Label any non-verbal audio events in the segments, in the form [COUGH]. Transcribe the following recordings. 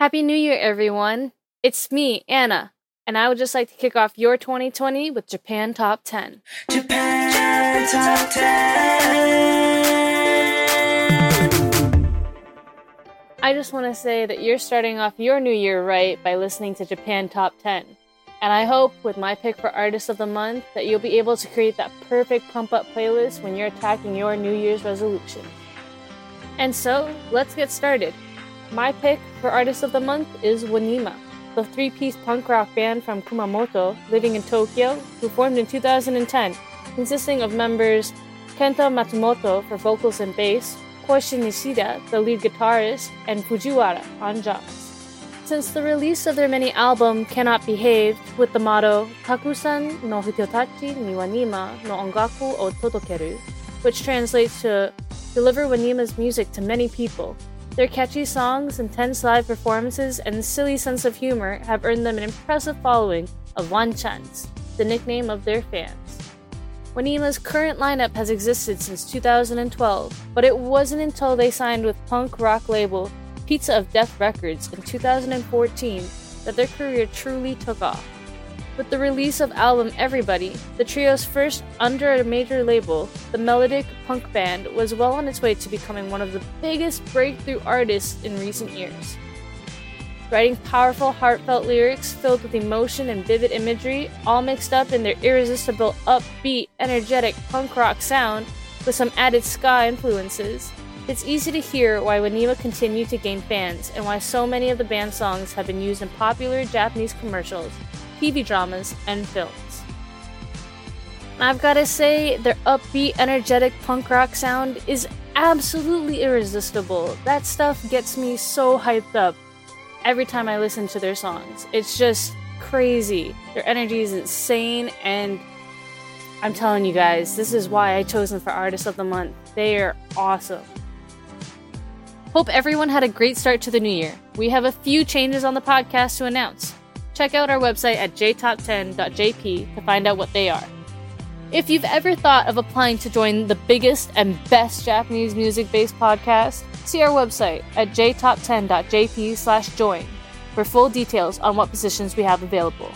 Happy New Year, everyone! It's me, Anna, and I would just like to kick off your 2020 with Japan Top 10. Japan Top 10. I just want to say that you're starting off your new year right by listening to Japan Top 10. And I hope with my pick for Artist of the Month that you'll be able to create that perfect pump up playlist when you're attacking your New Year's resolution. And so, let's get started. My pick for Artist of the Month is Wanima, the three piece punk rock band from Kumamoto living in Tokyo who formed in 2010, consisting of members Kenta Matsumoto for vocals and bass, Koichi Nishida, the lead guitarist, and Fujiwara on drums. Since the release of their mini album Cannot Behave with the motto Takusan no Hitotachi ni Wanima no Ongaku o Todokeru, which translates to Deliver Wanima's music to many people, their catchy songs, intense live performances, and silly sense of humor have earned them an impressive following of Wanchans, the nickname of their fans. Wanima's current lineup has existed since 2012, but it wasn't until they signed with punk rock label Pizza of Death Records in 2014 that their career truly took off. With the release of album Everybody, the trio's first under a major label, the melodic punk band was well on its way to becoming one of the biggest breakthrough artists in recent years. Writing powerful, heartfelt lyrics filled with emotion and vivid imagery, all mixed up in their irresistible, upbeat, energetic punk rock sound with some added ska influences, it's easy to hear why Wanima continued to gain fans and why so many of the band's songs have been used in popular Japanese commercials TV dramas, and films. I've gotta say, their upbeat, energetic punk rock sound is absolutely irresistible. That stuff gets me so hyped up every time I listen to their songs. It's just crazy. Their energy is insane, and I'm telling you guys, this is why I chose them for Artist of the Month. They are awesome. Hope everyone had a great start to the new year. We have a few changes on the podcast to announce check out our website at jtop10.jp to find out what they are. If you've ever thought of applying to join the biggest and best Japanese music based podcast, see our website at jtop10.jp slash join for full details on what positions we have available.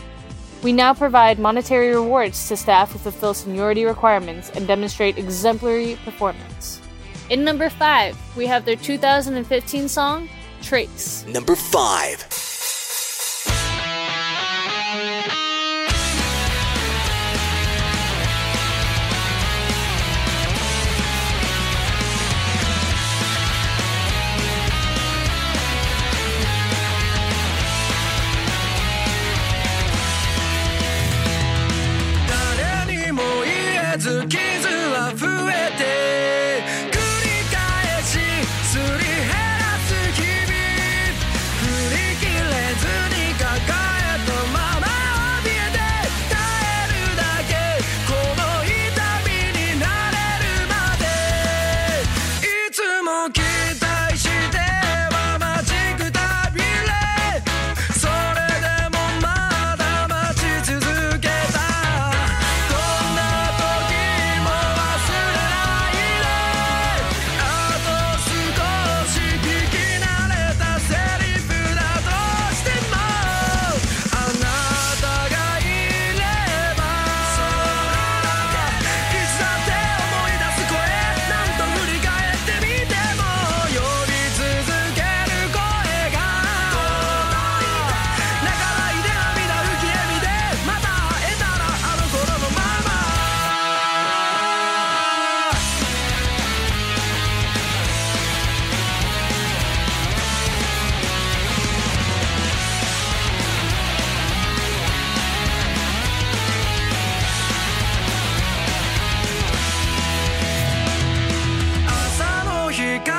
We now provide monetary rewards to staff who fulfill seniority requirements and demonstrate exemplary performance. In number 5, we have their 2015 song, Trace. Number 5.「月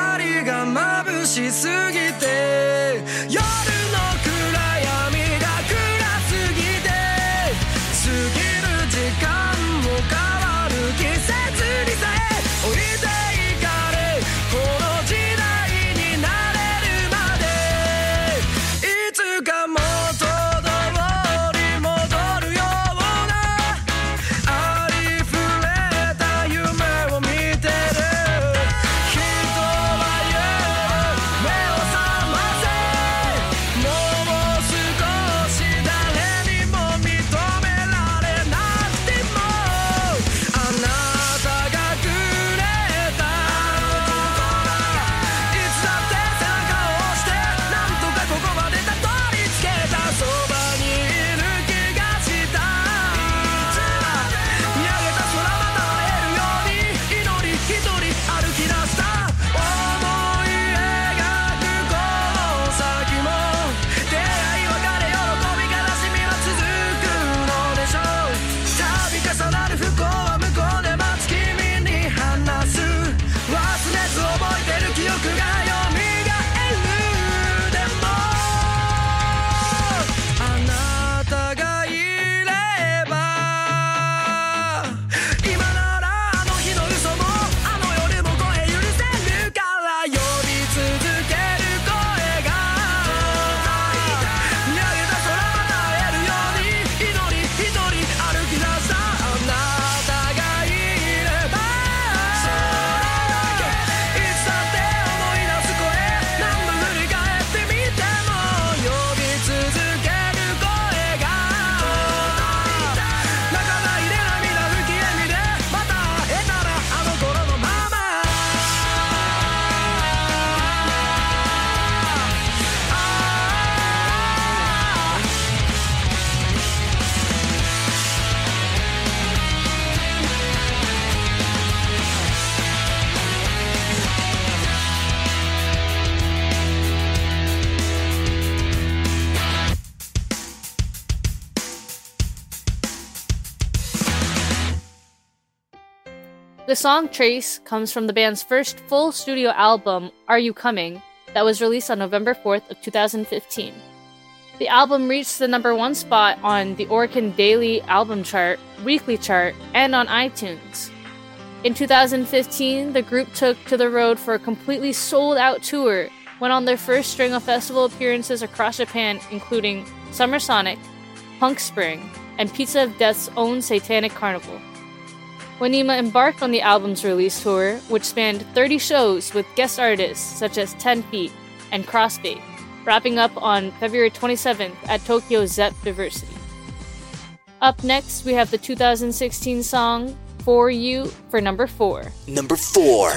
光が眩しすぎて夜 The song Trace comes from the band's first full studio album, Are You Coming, that was released on November 4th of 2015. The album reached the number 1 spot on the Oricon Daily Album Chart, Weekly Chart, and on iTunes. In 2015, the group took to the road for a completely sold out tour, went on their first string of festival appearances across Japan, including Summer Sonic, Punk Spring, and Pizza of Death's own Satanic Carnival. Wanima embarked on the album's release tour, which spanned 30 shows with guest artists such as 10 Feet and Crossfade, wrapping up on February 27th at Tokyo Zepp DiverCity. Up next, we have the 2016 song For You for number 4. Number 4.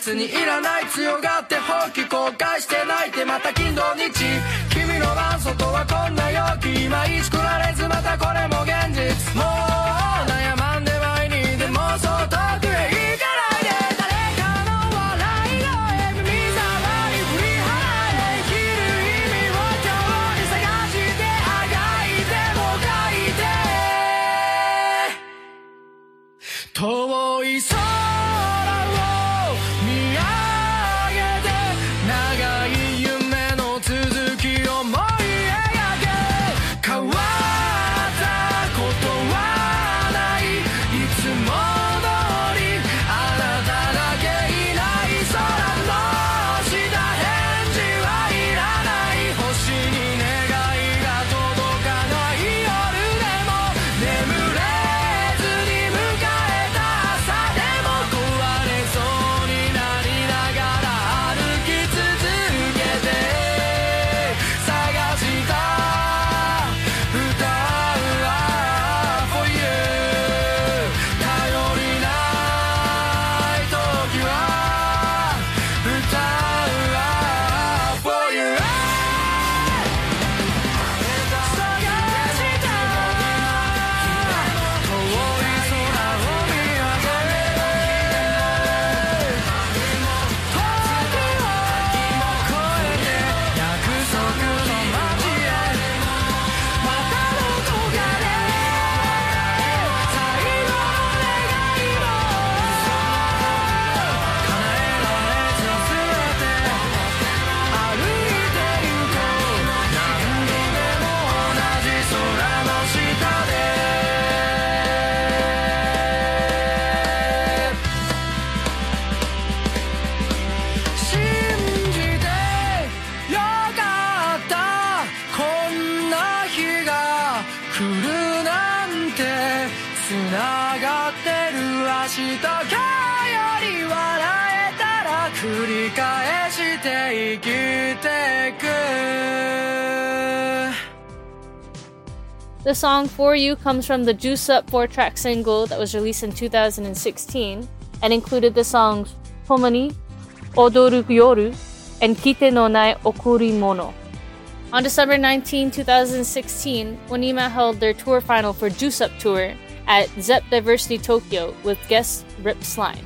別にいらない強がって放棄後悔して泣いてまた金土日君の晩外はこんな陽気今石こられずまたこれも現実もう悩まんで前にでもそう遠くへ行かないで誰かの笑い声耳障り振り払え生きる意味を今日に探してあがいてもがいて遠い空 The song For You comes from the Juice Up 4 track single that was released in 2016 and included the songs Tomoni, Odoru Yoru, and Kite no Nai Okurimono. On December 19, 2016, Wanima held their tour final for Juice Up Tour at Zepp DiverCity Tokyo with guest Rip Slyme.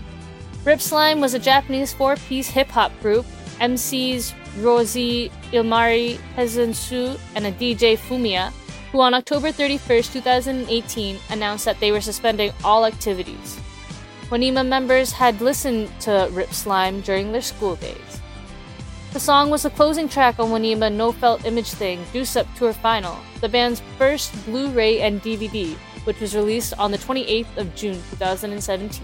Rip Slyme was a Japanese four piece hip hop group, MCs Rosie, Ilmari, Hezensu, and a DJ Fumiya, who on October 31st, 2018 announced that they were suspending all activities. Wanima members had listened to Rip Slyme during their school days. The song was the closing track on Wanima No Felt Image Thing Juice Up Tour Final, the band's first Blu ray and DVD, which was released on the 28th of June 2017.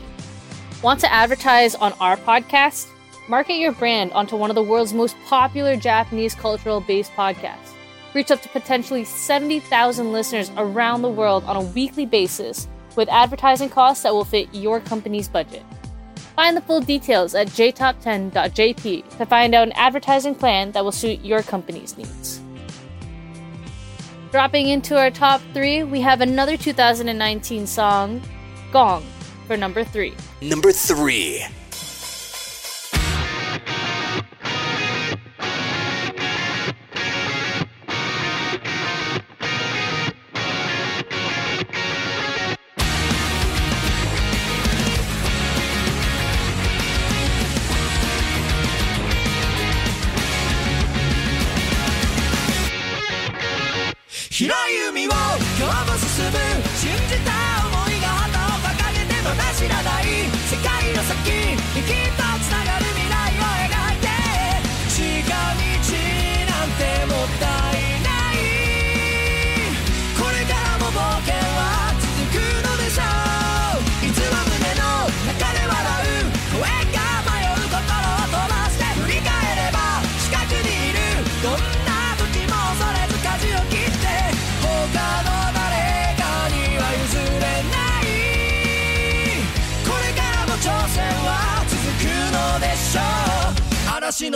Want to advertise on our podcast? Market your brand onto one of the world's most popular Japanese cultural based podcasts. Reach up to potentially 70,000 listeners around the world on a weekly basis with advertising costs that will fit your company's budget. Find the full details at jtop10.jp to find out an advertising plan that will suit your company's needs. Dropping into our top three, we have another 2019 song, Gong, for number three. Number three.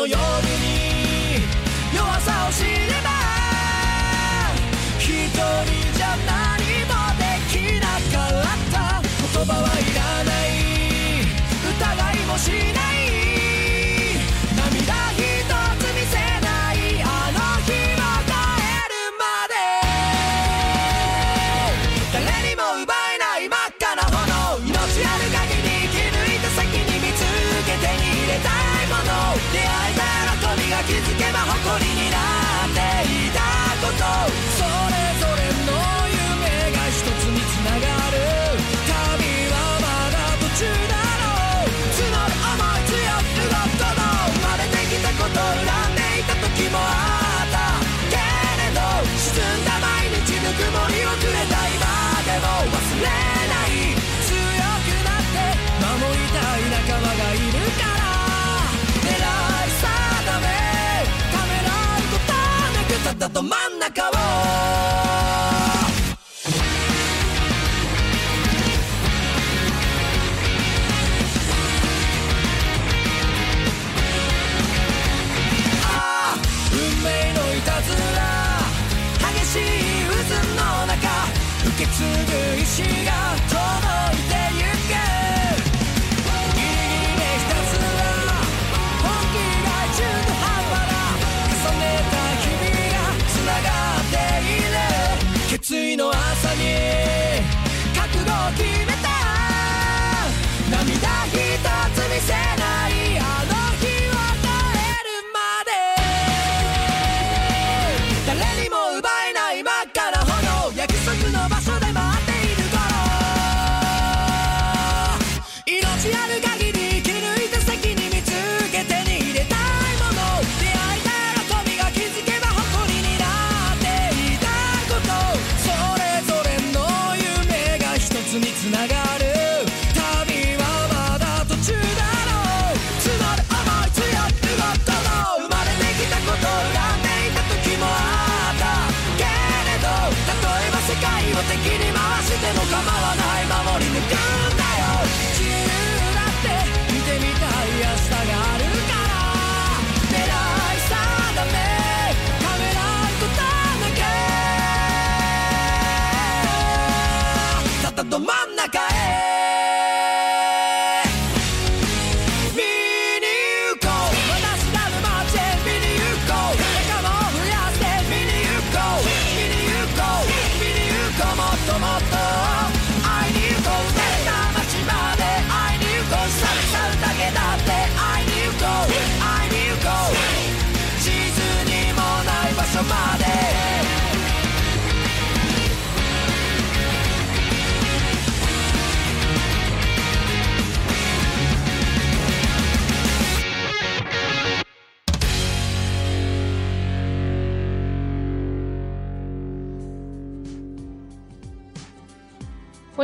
your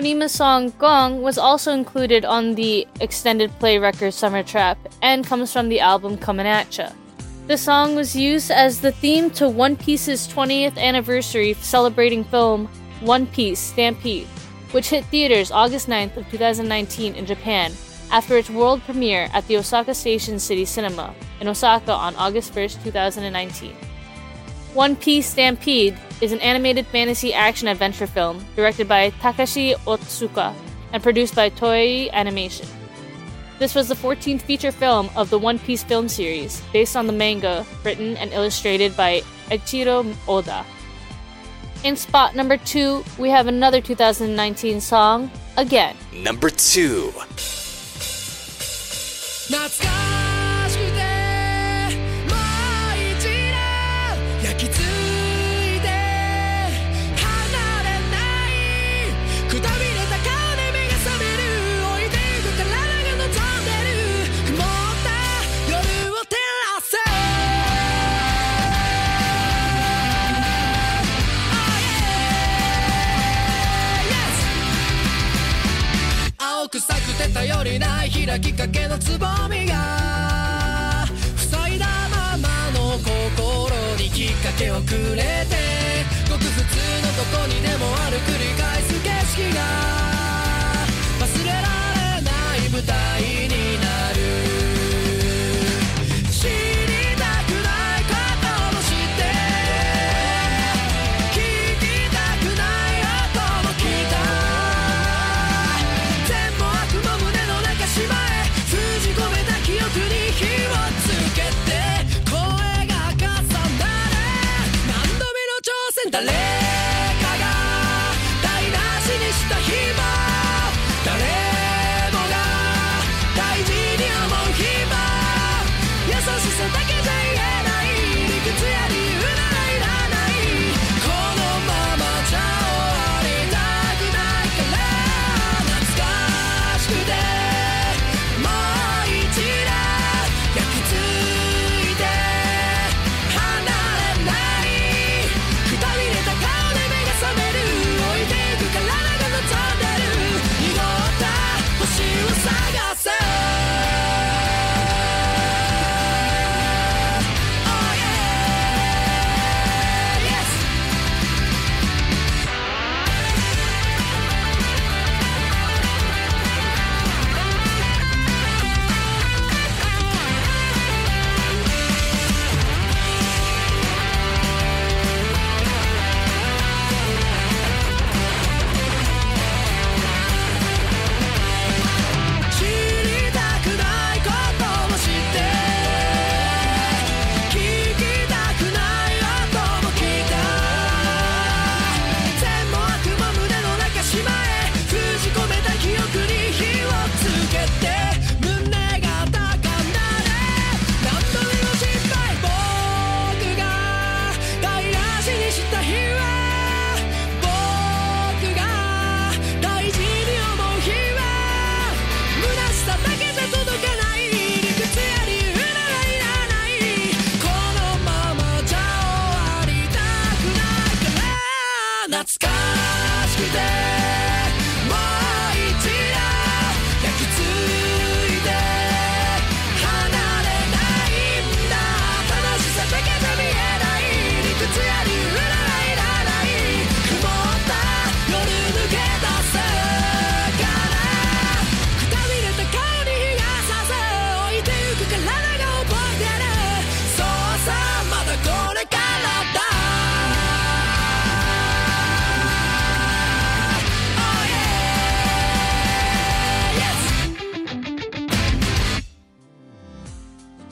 Wanima's song Gong was also included on the extended play record Summer Trap and comes from the album Comin' Atcha. The song was used as the theme to One Piece's 20th anniversary celebrating film One Piece Stampede, which hit theaters August 9th of 2019 in Japan after its world premiere at the Osaka Station City Cinema in Osaka on August 1st, 2019. One Piece Stampede is an animated fantasy action adventure film directed by Takashi Otsuka and produced by Toei Animation. This was the 14th feature film of the One Piece film series, based on the manga written and illustrated by Eiichiro Oda. In spot number two, we have another 2019 song, again. Number two. 開きかけのつぼみが塞いだままの心にきっかけをくれてごく普通のとこにでもある繰り返す景色が忘れられない舞台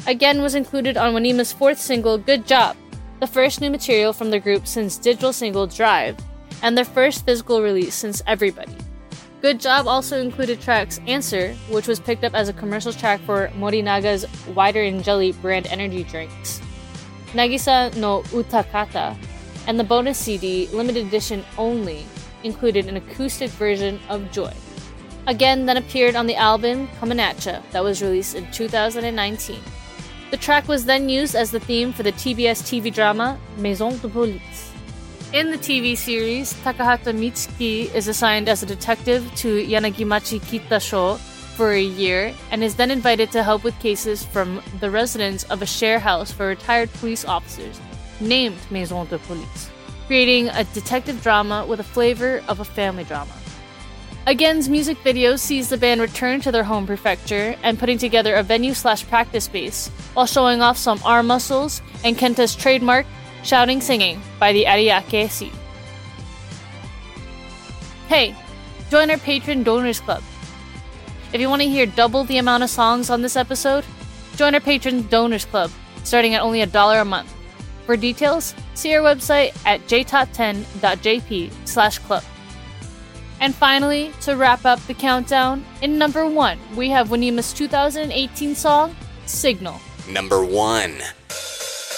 Again was included on Wanima's fourth single, Good Job, the first new material from the group since digital single Drive, and their first physical release since Everybody. Good Job also included tracks Answer, which was picked up as a commercial track for Morinaga's Weider in Jelly brand energy drinks, Nagisa no Utakata, and the bonus CD, limited edition only, included an acoustic version of Joy. Again, then appeared on the album Comin' Atcha that was released in 2019. The track was then used as the theme for the TBS TV drama Maison de Police. In the TV series, Takahata Mitsuki is assigned as a detective to Yanagimachi Kitasho for a year and is then invited to help with cases from the residents of a share house for retired police officers named Maison de Police, creating a detective drama with a flavor of a family drama. Again's music video sees the band return to their home prefecture and putting together a venue slash practice space while showing off some arm muscles and Kenta's trademark shouting singing by the Ariake Sea. Hey, join our patron donors club. If you want to hear double the amount of songs on this episode, join our patron donors club starting at only a dollar a month. For details, see our website at jtop10.jp slash club. And finally, to wrap up the countdown, in number one, we have Wanima's 2018 song, Signal. Number one. [LAUGHS]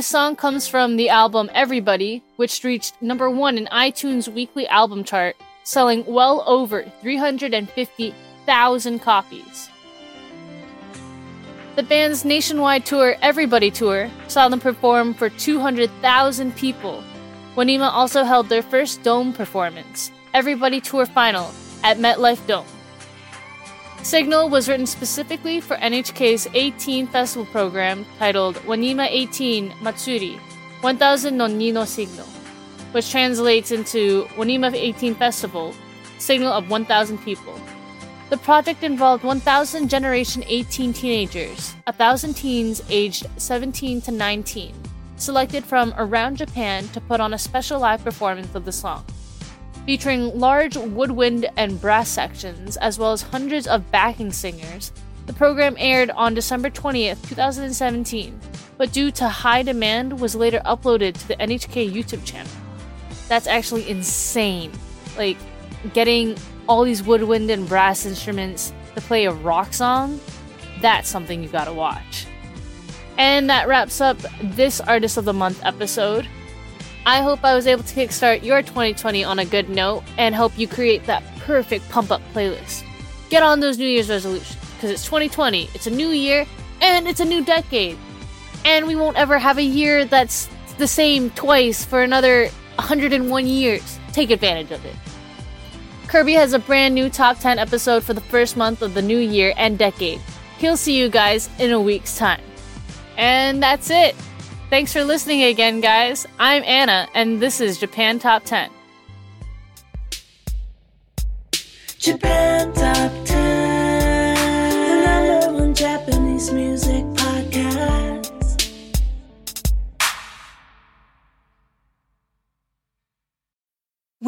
This song comes from the album Everybody, which reached number one in iTunes weekly album chart, selling well over 350,000 copies. The band's nationwide tour, Everybody Tour, saw them perform for 200,000 people. Wanima also held their first dome performance, Everybody Tour Final, at MetLife Dome. Signal was written specifically for NHK's 18 festival program titled Wanima 18 Matsuri 1000 no Ni no Signal, which translates into Wanima 18 Festival, Signal of 1000 People. The project involved 1,000 Generation 18 teenagers, 1,000 teens aged 17 to 19, selected from around Japan to put on a special live performance of the song. Featuring large woodwind and brass sections, as well as hundreds of backing singers, the program aired on December 20th, 2017, but due to high demand was later uploaded to the NHK YouTube channel. That's actually insane. Like, getting all these woodwind and brass instruments to play a rock song, that's something you gotta watch. And that wraps up this Artist of the Month episode. I hope I was able to kickstart your 2020 on a good note and help you create that perfect pump up playlist. Get on those New Year's resolutions because it's 2020, it's a new year, and it's a new decade. And we won't ever have a year that's the same twice for another 101 years. Take advantage of it. Kirby has a brand new top 10 episode for the first month of the new year and decade. He'll see you guys in a week's time. And that's it. Thanks for listening again, guys. I'm Anna, and this is Japan Top 10. Japan Top